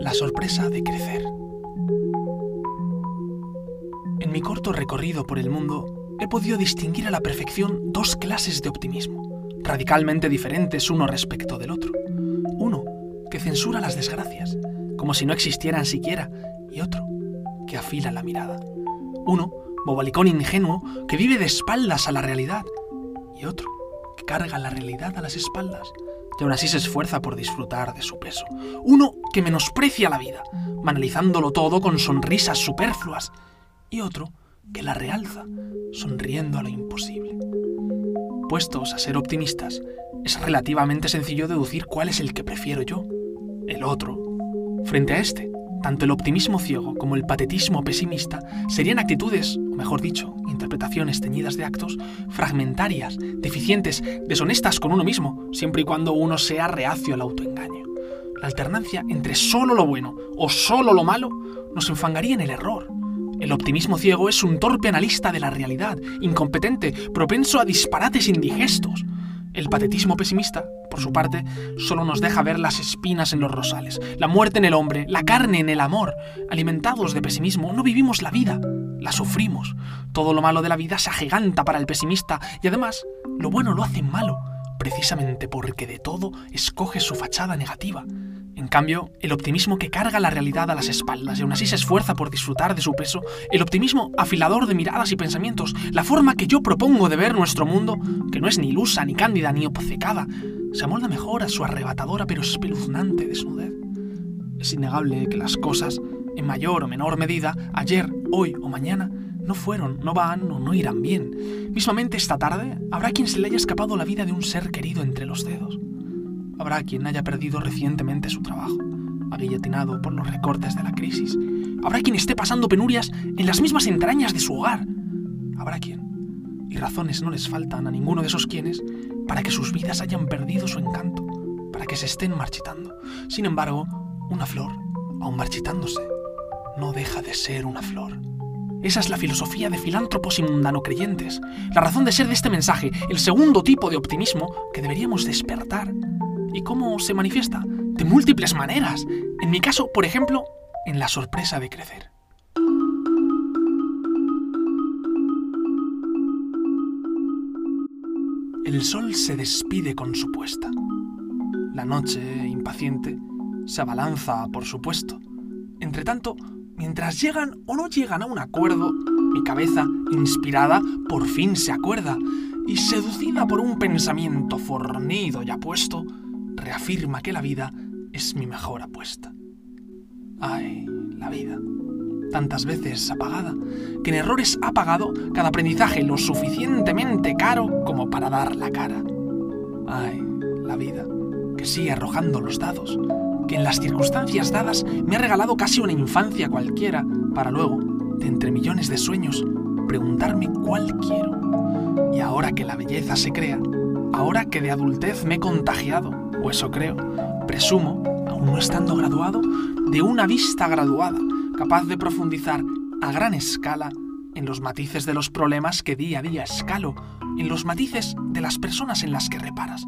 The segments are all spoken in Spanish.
La sorpresa de crecer. En mi corto recorrido por el mundo, he podido distinguir a la perfección dos clases de optimismo, radicalmente diferentes uno respecto del otro. Uno que censura las desgracias, como si no existieran siquiera, y otro que afila la mirada. Uno, bobalicón ingenuo, que vive de espaldas a la realidad, y otro que carga la realidad a las espaldas y aún así se esfuerza por disfrutar de su peso. Uno que menosprecia la vida, banalizándolo todo con sonrisas superfluas, y otro que la realza, sonriendo a lo imposible. Puestos a ser optimistas, es relativamente sencillo deducir cuál es el que prefiero yo, el otro. Frente a este, tanto el optimismo ciego como el patetismo pesimista serían actitudes, mejor dicho, interpretaciones teñidas de actos, fragmentarias, deficientes, deshonestas con uno mismo, siempre y cuando uno sea reacio al autoengaño. La alternancia entre solo lo bueno o solo lo malo nos enfangaría en el error. El optimismo ciego es un torpe analista de la realidad, incompetente, propenso a disparates indigestos. El patetismo pesimista, por su parte, solo nos deja ver las espinas en los rosales, la muerte en el hombre, la carne en el amor. Alimentados de pesimismo, no vivimos la vida, la sufrimos. Todo lo malo de la vida se agiganta para el pesimista y además, lo bueno lo hace malo, precisamente porque de todo escoge su fachada negativa. En cambio, el optimismo que carga la realidad a las espaldas y aún así se esfuerza por disfrutar de su peso, el optimismo afilador de miradas y pensamientos, la forma que yo propongo de ver nuestro mundo, que no es ni ilusa, ni cándida, ni obcecada, se amolda mejor a su arrebatadora pero espeluznante desnudez. Es innegable que las cosas, en mayor o menor medida, ayer, hoy o mañana, no fueron, no van o no irán bien. Mismamente esta tarde habrá quien se le haya escapado la vida de un ser querido entre los dedos. Habrá quien haya perdido recientemente su trabajo, aguilletinado por los recortes de la crisis. Habrá quien esté pasando penurias en las mismas entrañas de su hogar. Habrá quien, y razones no les faltan a ninguno de esos quienes, para que sus vidas hayan perdido su encanto, para que se estén marchitando. Sin embargo, una flor, aun marchitándose, no deja de ser una flor. Esa es la filosofía de filántropos y mundano creyentes, la razón de ser de este mensaje, el segundo tipo de optimismo que deberíamos despertar ¿Y cómo se manifiesta? De múltiples maneras. En mi caso, por ejemplo, en la sorpresa de crecer. El sol se despide con su puesta. La noche, impaciente, se abalanza, por supuesto. Entretanto, mientras llegan o no llegan a un acuerdo, mi cabeza, inspirada, por fin se acuerda, y seducida por un pensamiento fornido y apuesto, reafirma que la vida es mi mejor apuesta. Ay, la vida, tantas veces apagada, que en errores ha pagado cada aprendizaje lo suficientemente caro como para dar la cara. Ay, la vida, que sigue arrojando los dados, en las circunstancias dadas me ha regalado casi una infancia cualquiera, para luego, de entre millones de sueños, preguntarme cuál quiero. Y ahora que la belleza se crea, ahora que de adultez me he contagiado, o eso creo, presumo, aún no estando graduado, de una vista graduada, capaz de profundizar a gran escala en los matices de los problemas que día a día escalo, en los matices de las personas en las que reparas,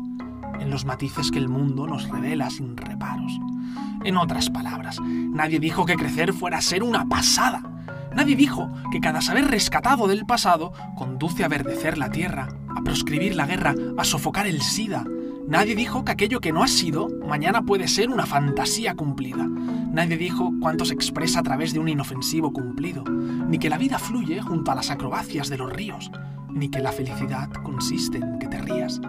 en los matices que el mundo nos revela sin reparos. En otras palabras, nadie dijo que crecer fuera ser una pasada. Nadie dijo que cada saber rescatado del pasado conduce a verdecer la tierra, a proscribir la guerra, a sofocar el SIDA, Nadie dijo que aquello que no ha sido mañana puede ser una fantasía cumplida. Nadie dijo cuánto se expresa a través de un inofensivo cumplido, ni que la vida fluye junto a las acrobacias de los ríos, ni que la felicidad consiste en que te rías.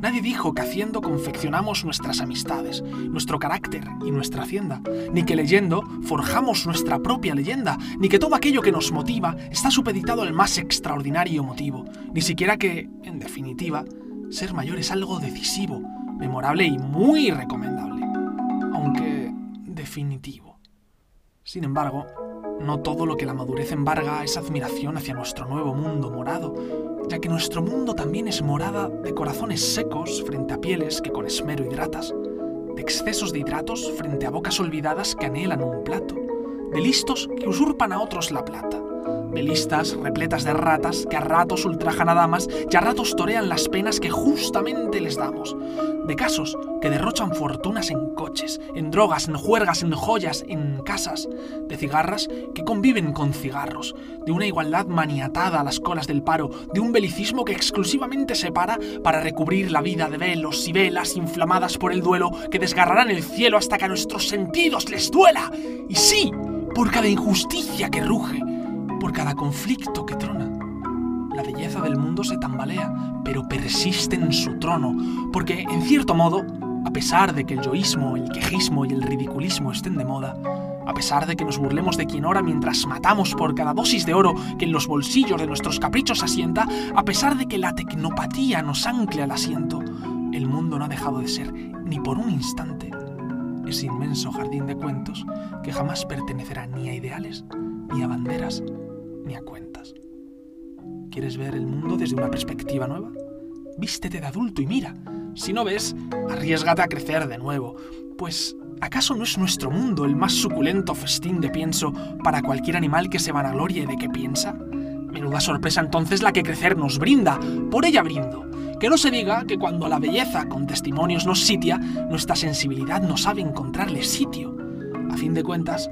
Nadie dijo que haciendo confeccionamos nuestras amistades, nuestro carácter y nuestra hacienda, ni que leyendo forjamos nuestra propia leyenda, ni que todo aquello que nos motiva está supeditado al más extraordinario motivo, ni siquiera que, en definitiva, ser mayor es algo decisivo, memorable y muy recomendable, aunque definitivo. Sin embargo, no todo lo que la madurez embarga es admiración hacia nuestro nuevo mundo morado, ya que nuestro mundo también es morada de corazones secos frente a pieles que con esmero hidratas, de excesos de hidratos frente a bocas olvidadas que anhelan un plato, de listos que usurpan a otros la plata, de listas repletas de ratas que a ratos ultrajan a damas y a ratos torean las penas que justamente les damos, de casos que derrochan fortunas en coches, en drogas, en juergas, en joyas, en casas, de cigarras que conviven con cigarros, de una igualdad maniatada a las colas del paro, de un belicismo que exclusivamente se para para recubrir la vida de velos y velas inflamadas por el duelo que desgarrarán el cielo hasta que a nuestros sentidos les duela. Y sí, por cada injusticia que ruge, por cada conflicto que trona. La belleza del mundo se tambalea, pero persiste en su trono, porque, en cierto modo, a pesar de que el yoísmo, el quejismo y el ridiculismo estén de moda, a pesar de que nos burlemos de quien ora mientras matamos por cada dosis de oro que en los bolsillos de nuestros caprichos asienta, a pesar de que la tecnopatía nos ancle al asiento, el mundo no ha dejado de ser, ni por un instante, ese inmenso jardín de cuentos que jamás pertenecerá ni a ideales, ni a banderas, cuentas. ¿Quieres ver el mundo desde una perspectiva nueva? Vístete de adulto y mira. Si no ves, arriesgate a crecer de nuevo. Pues, ¿acaso no es nuestro mundo el más suculento festín de pienso para cualquier animal que se vanaglorie de que piensa? Menuda sorpresa entonces la que crecer nos brinda. Por ella brindo. Que no se diga que cuando la belleza con testimonios nos sitia, nuestra sensibilidad no sabe encontrarle sitio. A fin de cuentas,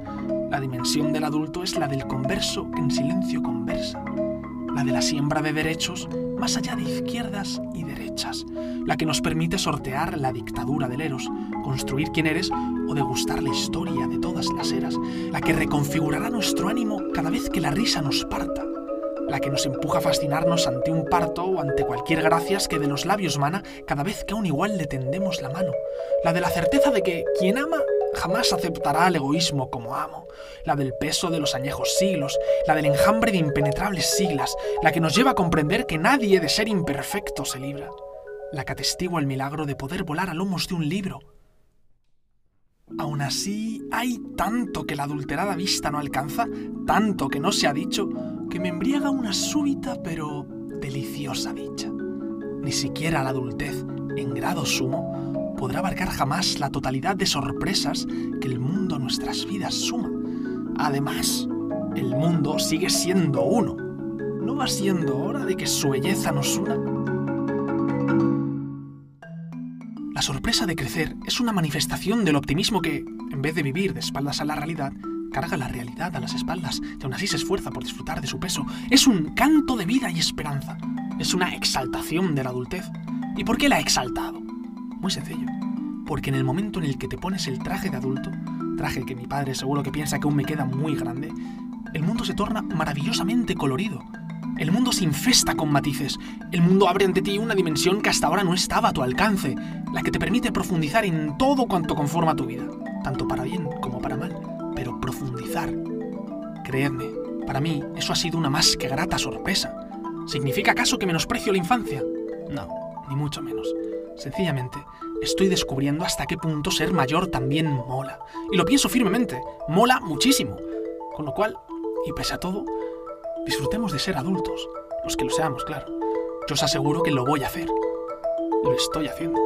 la dimensión del adulto es la del converso que en silencio conversa, la de la siembra de derechos más allá de izquierdas y derechas, la que nos permite sortear la dictadura del eros, construir quién eres o degustar la historia de todas las eras, la que reconfigurará nuestro ánimo cada vez que la risa nos parta, la que nos empuja a fascinarnos ante un parto o ante cualquier gracias que de los labios mana cada vez que a un igual le tendemos la mano, la de la certeza de que quien ama jamás aceptará el egoísmo como amo, la del peso de los añejos siglos, la del enjambre de impenetrables siglas, la que nos lleva a comprender que nadie de ser imperfecto se libra, la que atestigua el milagro de poder volar a lomos de un libro. Aún así, hay tanto que la adulterada vista no alcanza, tanto que no se ha dicho, que me embriaga una súbita pero deliciosa dicha. Ni siquiera la adultez, en grado sumo, podrá abarcar jamás la totalidad de sorpresas que el mundo a nuestras vidas suma. Además, el mundo sigue siendo uno. ¿No va siendo hora de que su belleza nos una? La sorpresa de crecer es una manifestación del optimismo que, en vez de vivir de espaldas a la realidad, carga la realidad a las espaldas y aún así se esfuerza por disfrutar de su peso. Es un canto de vida y esperanza. Es una exaltación de la adultez. ¿Y por qué la ha exaltado? Muy sencillo. Porque en el momento en el que te pones el traje de adulto, traje que mi padre seguro que piensa que aún me queda muy grande, el mundo se torna maravillosamente colorido. El mundo se infesta con matices. El mundo abre ante ti una dimensión que hasta ahora no estaba a tu alcance, la que te permite profundizar en todo cuanto conforma tu vida, tanto para bien como para mal, pero profundizar. Creedme, para mí eso ha sido una más que grata sorpresa. ¿Significa acaso que menosprecio la infancia? No, ni mucho menos. Sencillamente, estoy descubriendo hasta qué punto ser mayor también mola. Y lo pienso firmemente, mola muchísimo. Con lo cual, y pese a todo, disfrutemos de ser adultos, los que lo seamos, claro. Yo os aseguro que lo voy a hacer. Lo estoy haciendo.